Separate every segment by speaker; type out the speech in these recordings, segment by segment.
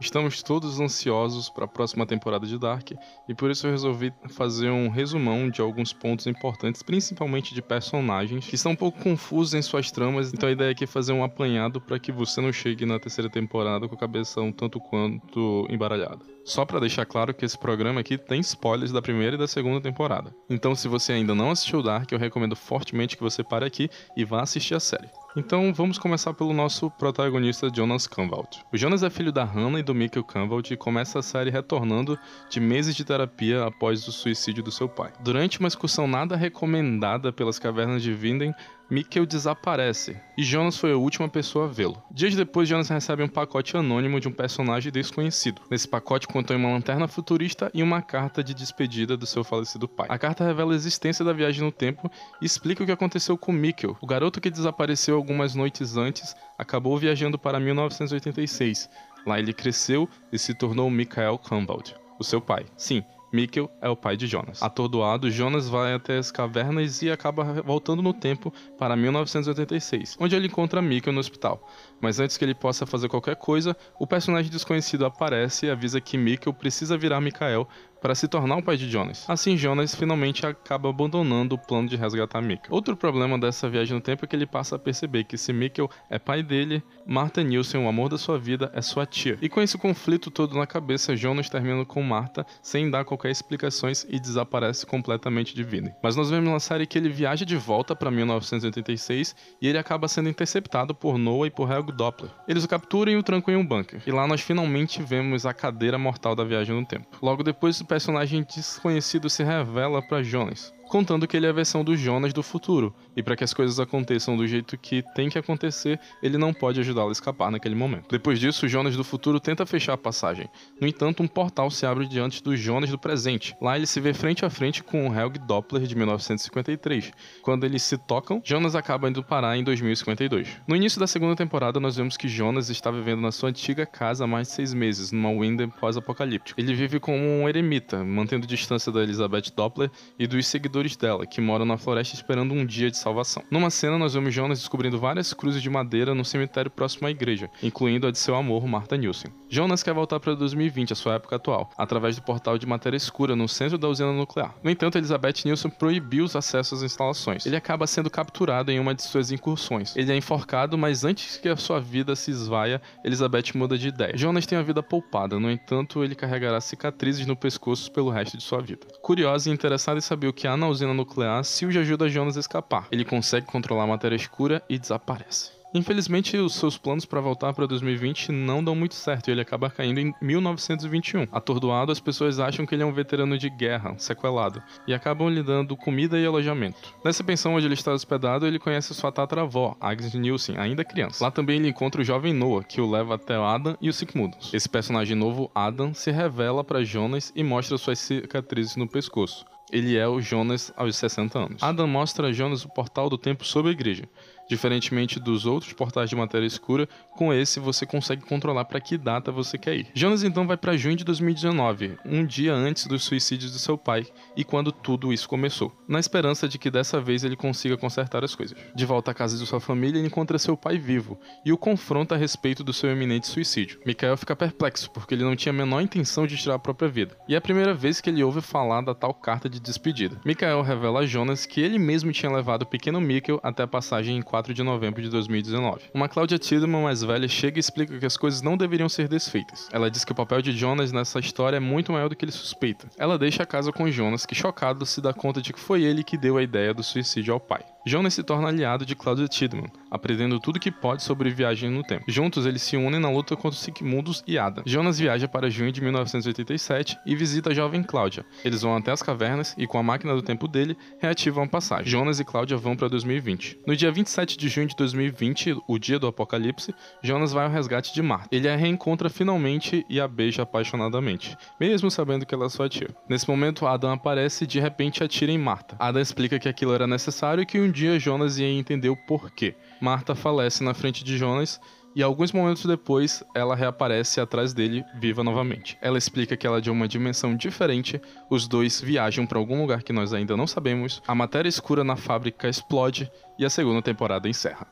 Speaker 1: Estamos todos ansiosos para a próxima temporada de Dark e por isso eu resolvi fazer um resumão de alguns pontos importantes, principalmente de personagens que estão um pouco confusos em suas tramas. Então a ideia aqui é fazer um apanhado para que você não chegue na terceira temporada com a cabeça um tanto quanto embaralhada. Só para deixar claro que esse programa aqui tem spoilers da primeira e da segunda temporada. Então se você ainda não assistiu Dark, eu recomendo fortemente que você pare aqui e vá assistir a série. Então vamos começar pelo nosso protagonista Jonas Canvald. O Jonas é filho da Hannah e do Mikkel Canvald e começa a série retornando de meses de terapia após o suicídio do seu pai. Durante uma excursão nada recomendada pelas cavernas de Vinden, Mikkel desaparece e Jonas foi a última pessoa a vê-lo. Dias depois, Jonas recebe um pacote anônimo de um personagem desconhecido. Nesse pacote contém uma lanterna futurista e uma carta de despedida do seu falecido pai. A carta revela a existência da viagem no tempo e explica o que aconteceu com Mikkel. O garoto que desapareceu algumas noites antes acabou viajando para 1986. Lá ele cresceu e se tornou Michael Campbell, o seu pai. Sim, Mikkel é o pai de Jonas. Atordoado, Jonas vai até as cavernas e acaba voltando no tempo para 1986, onde ele encontra Mikkel no hospital. Mas antes que ele possa fazer qualquer coisa, o personagem desconhecido aparece e avisa que Mikkel precisa virar Mikael para se tornar o pai de Jonas. Assim, Jonas finalmente acaba abandonando o plano de resgatar Mikkel. Outro problema dessa viagem no tempo é que ele passa a perceber que se Mikkel é pai dele, Martha Nielsen, o amor da sua vida, é sua tia. E com esse conflito todo na cabeça, Jonas termina com Martha sem dar qualquer explicações e desaparece completamente de vida. Mas nós vemos na série que ele viaja de volta para 1986 e ele acaba sendo interceptado por Noah e por Helg Doppler. Eles o capturam e o trancam em um bunker. E lá nós finalmente vemos a cadeira mortal da viagem no tempo. Logo depois, personagem desconhecido se revela para Jonas contando que ele é a versão do Jonas do futuro, e para que as coisas aconteçam do jeito que tem que acontecer, ele não pode ajudá-lo a escapar naquele momento. Depois disso, o Jonas do futuro tenta fechar a passagem. No entanto, um portal se abre diante do Jonas do presente. Lá ele se vê frente a frente com o Helg Doppler de 1953. Quando eles se tocam, Jonas acaba indo parar em 2052. No início da segunda temporada, nós vemos que Jonas está vivendo na sua antiga casa há mais de seis meses, numa Winden pós-apocalíptica. Ele vive como um eremita, mantendo distância da Elizabeth Doppler e dos seguidores dela, que moram na floresta esperando um dia de salvação. Numa cena, nós vemos Jonas descobrindo várias cruzes de madeira no cemitério próximo à igreja, incluindo a de seu amor, Martha Nielsen. Jonas quer voltar para 2020, a sua época atual, através do portal de matéria escura no centro da usina nuclear. No entanto, Elizabeth Nielsen proibiu os acessos às instalações. Ele acaba sendo capturado em uma de suas incursões. Ele é enforcado, mas antes que a sua vida se esvaia, Elizabeth muda de ideia. Jonas tem a vida poupada, no entanto, ele carregará cicatrizes no pescoço pelo resto de sua vida. Curiosa e interessada em saber o que há na usina nuclear, Sylvie ajuda Jonas a escapar. Ele consegue controlar a matéria escura e desaparece. Infelizmente, os seus planos para voltar para 2020 não dão muito certo e ele acaba caindo em 1921. Atordoado, as pessoas acham que ele é um veterano de guerra, sequelado, e acabam lhe dando comida e alojamento. Nessa pensão onde ele está hospedado, ele conhece sua tataravó, Agnes Nielsen, ainda criança. Lá também ele encontra o jovem Noah, que o leva até Adam e os Sigmundos. Esse personagem novo, Adam, se revela para Jonas e mostra suas cicatrizes no pescoço ele é o Jonas aos 60 anos. Adam mostra a Jonas o portal do tempo sobre a igreja. Diferentemente dos outros portais de matéria escura, com esse você consegue controlar para que data você quer ir. Jonas então vai para junho de 2019, um dia antes dos suicídios de seu pai e quando tudo isso começou, na esperança de que dessa vez ele consiga consertar as coisas. De volta à casa de sua família, ele encontra seu pai vivo e o confronta a respeito do seu iminente suicídio. Mikael fica perplexo porque ele não tinha a menor intenção de tirar a própria vida, e é a primeira vez que ele ouve falar da tal carta de despedida. Mikael revela a Jonas que ele mesmo tinha levado o pequeno Mikkel até a passagem em 4 de novembro de 2019. Uma Claudia Tiedemann mais velha chega e explica que as coisas não deveriam ser desfeitas. Ela diz que o papel de Jonas nessa história é muito maior do que ele suspeita. Ela deixa a casa com Jonas, que chocado se dá conta de que foi ele que deu a ideia do suicídio ao pai. Jonas se torna aliado de Claudia Tiedemann, aprendendo tudo que pode sobre viagem no tempo. Juntos, eles se unem na luta contra Sigmundus e Ada. Jonas viaja para junho de 1987 e visita a jovem Cláudia. Eles vão até as cavernas e, com a máquina do tempo dele, reativam a passagem. Jonas e Cláudia vão para 2020. No dia 27 de junho de 2020, o dia do apocalipse, Jonas vai ao resgate de Marta. Ele a reencontra finalmente e a beija apaixonadamente, mesmo sabendo que ela é sua tia. Nesse momento, Adam aparece e de repente atira em Marta. Adam explica que aquilo era necessário e que um dia Jonas ia entender o porquê. Marta falece na frente de Jonas e alguns momentos depois ela reaparece atrás dele, viva novamente. Ela explica que ela é de uma dimensão diferente, os dois viajam para algum lugar que nós ainda não sabemos, a matéria escura na fábrica explode e a segunda temporada encerra.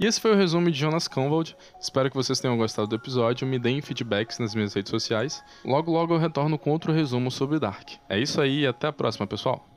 Speaker 1: E esse foi o resumo de Jonas Convald. Espero que vocês tenham gostado do episódio. Me deem feedbacks nas minhas redes sociais. Logo, logo eu retorno com outro resumo sobre Dark. É isso aí e até a próxima, pessoal.